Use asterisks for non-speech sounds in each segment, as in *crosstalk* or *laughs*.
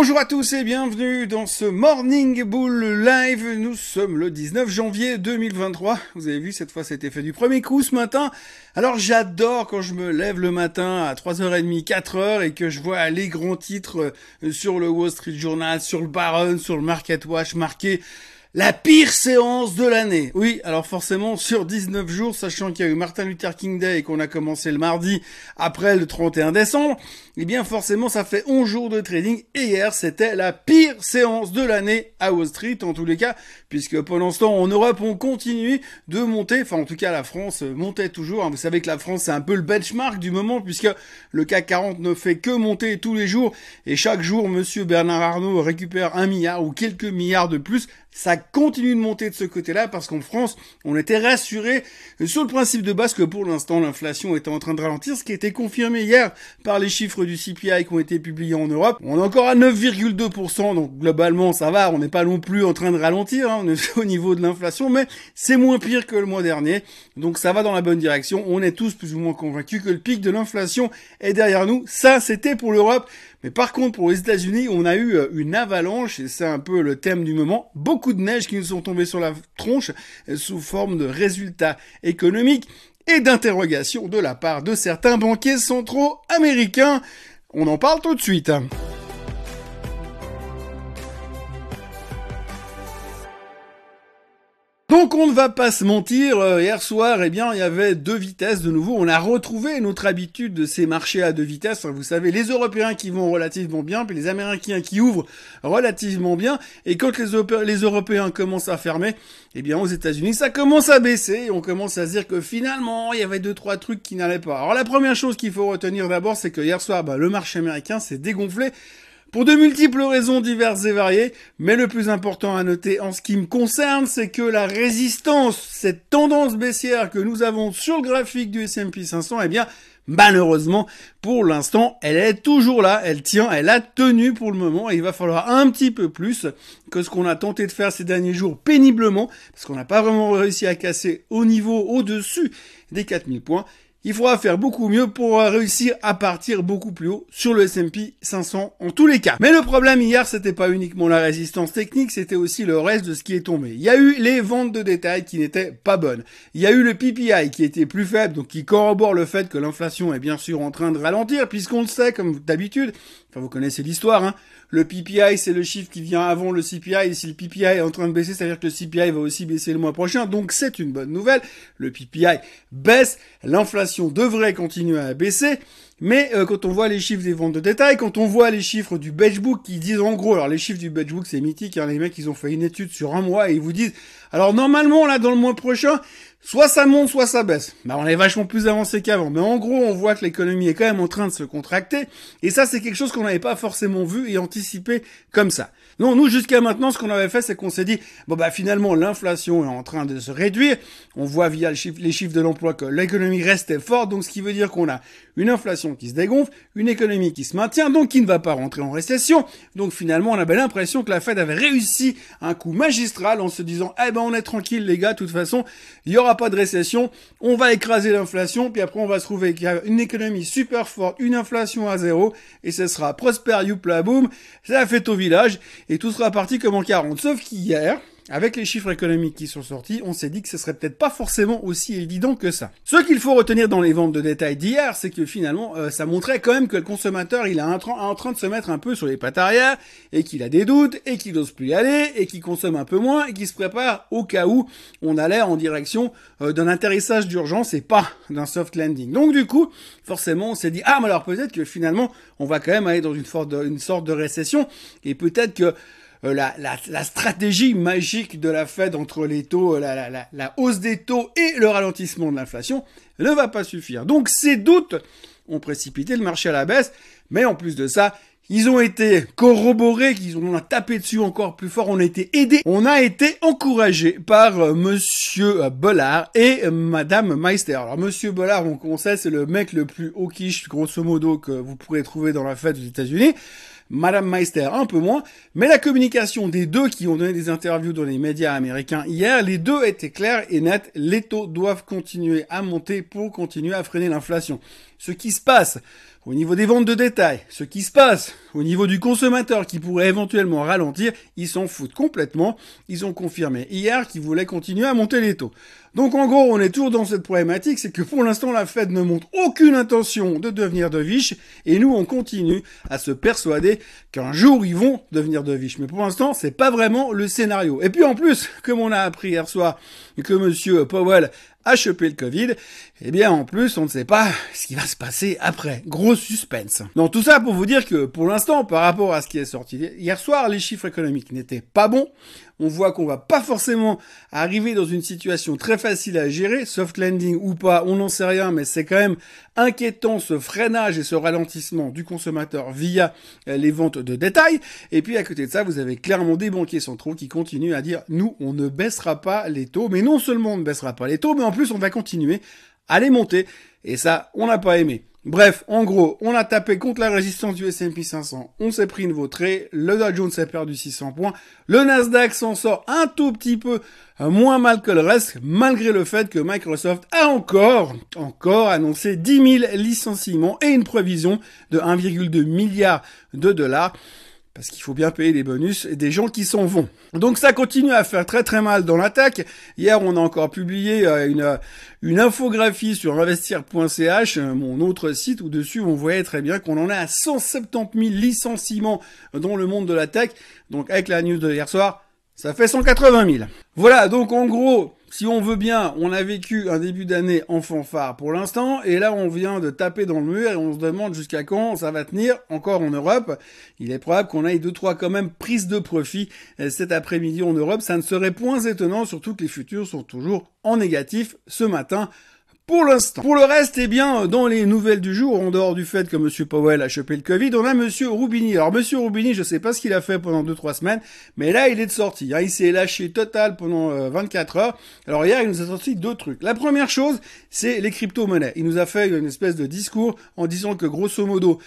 Bonjour à tous et bienvenue dans ce Morning Bull Live. Nous sommes le 19 janvier 2023. Vous avez vu, cette fois, c'était fait du premier coup ce matin. Alors, j'adore quand je me lève le matin à 3h30, 4h et que je vois les grands titres euh, sur le Wall Street Journal, sur le Baron, sur le Market Watch marqués la pire séance de l'année. Oui, alors forcément, sur 19 jours, sachant qu'il y a eu Martin Luther King Day et qu'on a commencé le mardi après le 31 décembre, eh bien forcément, ça fait 11 jours de trading. Et hier, c'était la pire séance de l'année à Wall Street, en tous les cas, puisque pendant ce temps, en Europe, on continue de monter. Enfin, en tout cas, la France montait toujours. Vous savez que la France, c'est un peu le benchmark du moment, puisque le CAC 40 ne fait que monter tous les jours. Et chaque jour, monsieur Bernard Arnault récupère un milliard ou quelques milliards de plus ça continue de monter de ce côté-là parce qu'en France, on était rassuré sur le principe de base que pour l'instant, l'inflation était en train de ralentir, ce qui été confirmé hier par les chiffres du CPI qui ont été publiés en Europe. On est encore à 9,2%, donc globalement, ça va, on n'est pas non plus en train de ralentir, hein, *laughs* au niveau de l'inflation, mais c'est moins pire que le mois dernier, donc ça va dans la bonne direction. On est tous plus ou moins convaincus que le pic de l'inflation est derrière nous. Ça, c'était pour l'Europe. Mais par contre, pour les États-Unis, on a eu euh, une avalanche, et c'est un peu le thème du moment, beaucoup de neige qui nous sont tombés sur la tronche euh, sous forme de résultats économiques et d'interrogations de la part de certains banquiers centraux américains. On en parle tout de suite. Donc on ne va pas se mentir, euh, hier soir, eh bien, il y avait deux vitesses de nouveau. On a retrouvé notre habitude de ces marchés à deux vitesses. Vous savez, les Européens qui vont relativement bien, puis les Américains qui ouvrent relativement bien. Et quand les, Européens commencent à fermer, eh bien, aux États-Unis, ça commence à baisser. on commence à se dire que finalement, il y avait deux, trois trucs qui n'allaient pas. Alors la première chose qu'il faut retenir d'abord, c'est que hier soir, bah, le marché américain s'est dégonflé. Pour de multiples raisons diverses et variées, mais le plus important à noter en ce qui me concerne, c'est que la résistance, cette tendance baissière que nous avons sur le graphique du S&P 500, eh bien, malheureusement, pour l'instant, elle est toujours là, elle tient, elle a tenu pour le moment, et il va falloir un petit peu plus que ce qu'on a tenté de faire ces derniers jours péniblement, parce qu'on n'a pas vraiment réussi à casser au niveau au-dessus des 4000 points. Il faudra faire beaucoup mieux pour réussir à partir beaucoup plus haut sur le S&P 500 en tous les cas. Mais le problème hier, c'était pas uniquement la résistance technique, c'était aussi le reste de ce qui est tombé. Il y a eu les ventes de détail qui n'étaient pas bonnes. Il y a eu le PPI qui était plus faible, donc qui corrobore le fait que l'inflation est bien sûr en train de ralentir, puisqu'on le sait comme d'habitude. Enfin, vous connaissez l'histoire, hein. Le PPI, c'est le chiffre qui vient avant le CPI. Et si le PPI est en train de baisser, c'est-à-dire que le CPI va aussi baisser le mois prochain. Donc c'est une bonne nouvelle. Le PPI baisse. L'inflation devrait continuer à baisser. Mais euh, quand on voit les chiffres des ventes de détail, quand on voit les chiffres du Benchbook qui disent en gros, alors les chiffres du Benchbook c'est mythique, hein, les mecs ils ont fait une étude sur un mois et ils vous disent, alors normalement là dans le mois prochain, soit ça monte, soit ça baisse. Bah on est vachement plus avancé qu'avant, mais en gros on voit que l'économie est quand même en train de se contracter et ça c'est quelque chose qu'on n'avait pas forcément vu et anticipé comme ça. Non, nous jusqu'à maintenant ce qu'on avait fait c'est qu'on s'est dit, bon bah finalement l'inflation est en train de se réduire, on voit via les chiffres de l'emploi que l'économie restait forte, donc ce qui veut dire qu'on a une inflation qui se dégonfle, une économie qui se maintient, donc qui ne va pas rentrer en récession. Donc finalement, on avait l'impression que la Fed avait réussi un coup magistral en se disant, eh ben on est tranquille les gars, de toute façon, il n'y aura pas de récession, on va écraser l'inflation, puis après on va se trouver qu'il y a une économie super forte, une inflation à zéro, et ce sera prosper, youpla, boum, c'est la fête au village, et tout sera parti comme en 40. Sauf qu'hier, avec les chiffres économiques qui sont sortis, on s'est dit que ce serait peut-être pas forcément aussi évident que ça. Ce qu'il faut retenir dans les ventes de détail d'hier, c'est que finalement, euh, ça montrait quand même que le consommateur, il est en train de se mettre un peu sur les pattes arrière, et qu'il a des doutes, et qu'il n'ose plus y aller, et qu'il consomme un peu moins, et qu'il se prépare au cas où on allait en direction euh, d'un atterrissage d'urgence et pas d'un soft landing. Donc du coup, forcément, on s'est dit, ah, mais alors peut-être que finalement, on va quand même aller dans une, sorte de récession, et peut-être que la, la, la, stratégie magique de la Fed entre les taux, euh, la, la, hausse des taux et le ralentissement de l'inflation ne va pas suffire. Donc ces doutes ont précipité le marché à la baisse, mais en plus de ça, ils ont été corroborés, qu'ils ont tapé dessus encore plus fort, on a été aidés, on a été encouragé par euh, monsieur Bollard et madame Meister. Alors monsieur Bollard, on sait, c'est le mec le plus hawkish, grosso modo, que vous pourrez trouver dans la fête aux États-Unis. Madame Meister un peu moins, mais la communication des deux qui ont donné des interviews dans les médias américains hier, les deux étaient clairs et nets, les taux doivent continuer à monter pour continuer à freiner l'inflation. ce qui se passe au niveau des ventes de détail, ce qui se passe au niveau du consommateur qui pourrait éventuellement ralentir, ils s'en foutent complètement. Ils ont confirmé hier qu'ils voulaient continuer à monter les taux. Donc en gros, on est toujours dans cette problématique, c'est que pour l'instant, la Fed ne montre aucune intention de devenir de viche, et nous, on continue à se persuader qu'un jour, ils vont devenir de viche. Mais pour l'instant, c'est pas vraiment le scénario. Et puis en plus, comme on a appris hier soir que monsieur Powell a le Covid, eh bien en plus on ne sait pas ce qui va se passer après. Gros suspense. Donc tout ça pour vous dire que pour l'instant par rapport à ce qui est sorti hier soir, les chiffres économiques n'étaient pas bons on voit qu'on va pas forcément arriver dans une situation très facile à gérer, soft landing ou pas, on n'en sait rien, mais c'est quand même inquiétant ce freinage et ce ralentissement du consommateur via euh, les ventes de détail. Et puis à côté de ça, vous avez clairement des banquiers centraux qui continuent à dire nous, on ne baissera pas les taux, mais non seulement on ne baissera pas les taux, mais en plus on va continuer à les monter. Et ça, on n'a pas aimé. Bref, en gros, on a tapé contre la résistance du S&P 500, on s'est pris une vautrée, le Dow Jones a perdu 600 points, le Nasdaq s'en sort un tout petit peu moins mal que le reste, malgré le fait que Microsoft a encore, encore annoncé 10 000 licenciements et une prévision de 1,2 milliard de dollars parce qu'il faut bien payer les bonus des gens qui s'en vont. Donc ça continue à faire très très mal dans l'attaque. Hier, on a encore publié euh, une, une infographie sur investir.ch, euh, mon autre site, où dessus on voyait très bien qu'on en est à 170 000 licenciements dans le monde de la tech. Donc avec la news de hier soir, ça fait 180 000. Voilà, donc en gros, si on veut bien, on a vécu un début d'année en fanfare pour l'instant, et là on vient de taper dans le mur et on se demande jusqu'à quand ça va tenir encore en Europe. Il est probable qu'on aille deux trois quand même prises de profit euh, cet après-midi en Europe. Ça ne serait point étonnant, surtout que les futurs sont toujours en négatif ce matin pour l'instant. Pour le reste, eh bien, dans les nouvelles du jour, en dehors du fait que M. Powell a chopé le Covid, on a M. Roubini. Alors, M. Roubini, je sais pas ce qu'il a fait pendant 2-3 semaines, mais là, il est de sortie. Hein. Il s'est lâché total pendant 24 euh, heures. Alors, hier, il nous a sorti deux trucs. La première chose, c'est les crypto-monnaies. Il nous a fait une espèce de discours en disant que, grosso modo,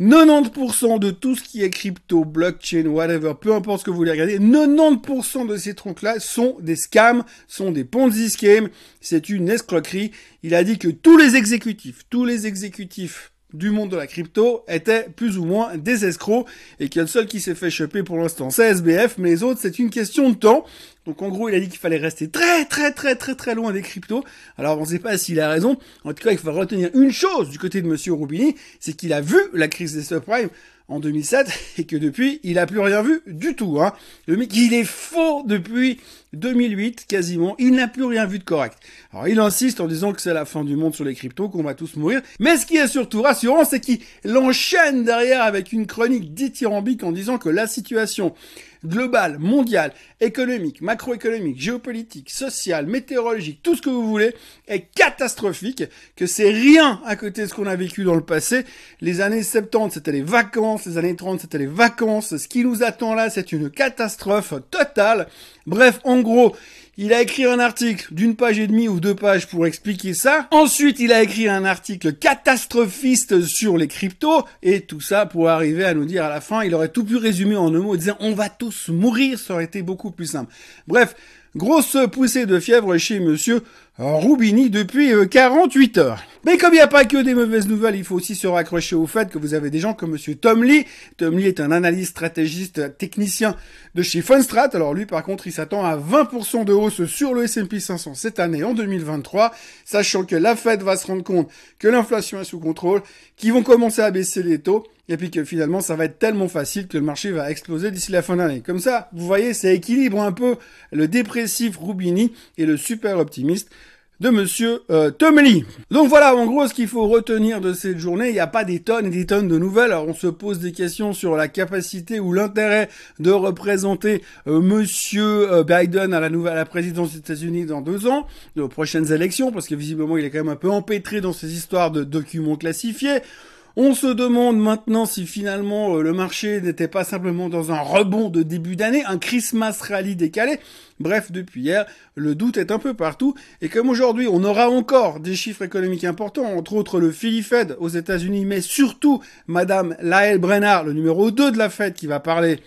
90% de tout ce qui est crypto, blockchain, whatever, peu importe ce que vous voulez regarder, 90% de ces troncs-là sont des scams, sont des Ponzi schemes, c'est une escroquerie. Il a dit que tous les exécutifs, tous les exécutifs du monde de la crypto étaient plus ou moins des escrocs et qu'il y a le seul qui s'est fait choper pour l'instant, c'est SBF, mais les autres, c'est une question de temps. Donc en gros, il a dit qu'il fallait rester très très très très très loin des cryptos. Alors on ne sait pas s'il a raison. En tout cas, il faut retenir une chose du côté de Monsieur Roubini, c'est qu'il a vu la crise des subprimes en 2007 *laughs* et que depuis, il a plus rien vu du tout. Hein. Il est faux depuis 2008 quasiment. Il n'a plus rien vu de correct. Alors il insiste en disant que c'est la fin du monde sur les cryptos, qu'on va tous mourir. Mais ce qui est surtout rassurant, c'est qu'il enchaîne derrière avec une chronique dithyrambique en disant que la situation globale, mondiale, économique, macroéconomique, géopolitique, sociale, météorologique, tout ce que vous voulez, est catastrophique, que c'est rien à côté de ce qu'on a vécu dans le passé. Les années 70, c'était les vacances, les années 30, c'était les vacances. Ce qui nous attend là, c'est une catastrophe totale. Bref, en gros, il a écrit un article d'une page et demie ou deux pages pour expliquer ça. Ensuite, il a écrit un article catastrophiste sur les cryptos et tout ça pour arriver à nous dire à la fin, il aurait tout pu résumer en un mot disant on va tous mourir, ça aurait été beaucoup plus simple. Bref, Grosse poussée de fièvre chez monsieur Roubini depuis 48 euh, heures. Mais comme il n'y a pas que des mauvaises nouvelles, il faut aussi se raccrocher au fait que vous avez des gens comme monsieur Tom Lee. Tom Lee est un analyste stratégiste technicien de chez Funstrat. Alors lui, par contre, il s'attend à 20% de hausse sur le S&P 500 cette année en 2023, sachant que la Fed va se rendre compte que l'inflation est sous contrôle, qu'ils vont commencer à baisser les taux et puis que finalement ça va être tellement facile que le marché va exploser d'ici la fin d'année. Comme ça, vous voyez, ça équilibre un peu le dépressif Rubini et le super optimiste de monsieur euh, Donc voilà, en gros, ce qu'il faut retenir de cette journée, il n'y a pas des tonnes et des tonnes de nouvelles. Alors on se pose des questions sur la capacité ou l'intérêt de représenter euh, monsieur euh, Biden à la nouvelle à la présidence des États-Unis dans deux ans, aux prochaines élections, parce que visiblement il est quand même un peu empêtré dans ces histoires de documents classifiés. On se demande maintenant si finalement euh, le marché n'était pas simplement dans un rebond de début d'année, un Christmas rally décalé. Bref, depuis hier, le doute est un peu partout. Et comme aujourd'hui, on aura encore des chiffres économiques importants, entre autres le Philly Fed aux États-Unis, mais surtout Madame Lael Brennard, le numéro 2 de la Fed, qui va parler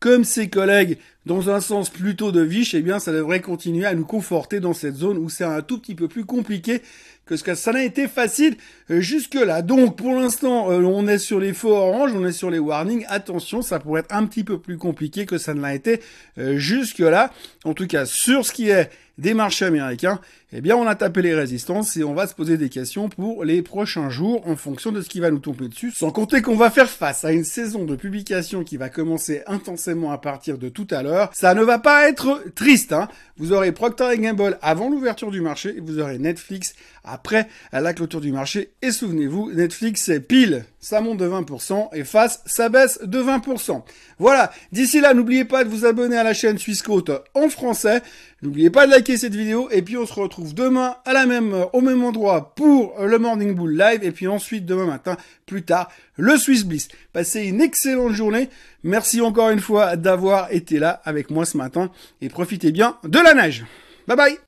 comme ses collègues dans un sens plutôt de viche, eh bien ça devrait continuer à nous conforter dans cette zone où c'est un tout petit peu plus compliqué que ça n'a été facile euh, jusque-là. Donc pour l'instant, euh, on est sur les faux orange, on est sur les warnings. Attention, ça pourrait être un petit peu plus compliqué que ça ne l'a été euh, jusque-là. En tout cas, sur ce qui est des marchés américains, eh bien on a tapé les résistances et on va se poser des questions pour les prochains jours en fonction de ce qui va nous tomber dessus. Sans compter qu'on va faire face à une saison de publication qui va commencer intensément à partir de tout à l'heure. Ça ne va pas être triste. Hein. Vous aurez Procter Gamble avant l'ouverture du marché et vous aurez Netflix après la clôture du marché. Et souvenez-vous, Netflix c'est pile, ça monte de 20% et face, ça baisse de 20%. Voilà, d'ici là, n'oubliez pas de vous abonner à la chaîne Suisse Côte en français. N'oubliez pas de liker cette vidéo et puis on se retrouve demain à la même au même endroit pour le Morning Bull Live et puis ensuite demain matin plus tard le Swiss Bliss. Passez une excellente journée. Merci encore une fois d'avoir été là avec moi ce matin et profitez bien de la neige. Bye bye